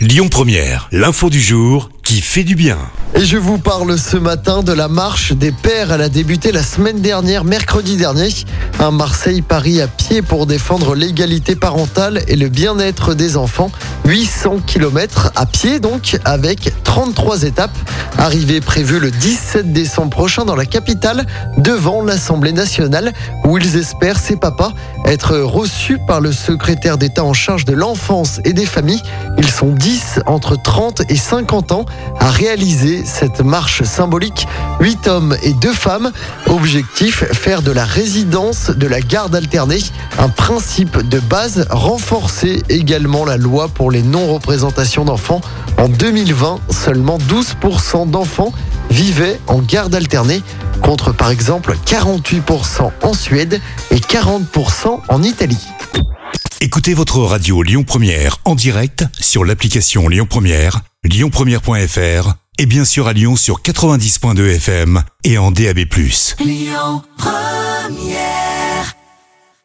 Lyon Première, l'info du jour qui fait du bien. Et je vous parle ce matin de la marche des pères. Elle a débuté la semaine dernière, mercredi dernier. Un Marseille-Paris à pied pour défendre l'égalité parentale et le bien-être des enfants. 800 km à pied donc, avec 33 étapes. Arrivée prévue le 17 décembre prochain dans la capitale, devant l'Assemblée nationale, où ils espèrent, ces papas, être reçus par le secrétaire d'État en charge de l'enfance et des familles. Ils sont 10 entre 30 et 50 ans à réaliser cette marche symbolique. 8 hommes et 2 femmes. Objectif, faire de la résidence de la garde alternée un principe de base, renforcer également la loi pour les non-représentations d'enfants. En 2020, seulement 12% d'enfants vivaient en garde alternée contre par exemple 48% en Suède et 40% en Italie. Écoutez votre radio Lyon Première en direct sur l'application Lyon Première, lyonpremière.fr et bien sûr à Lyon sur 90.2 FM et en DAB+. Lyon Première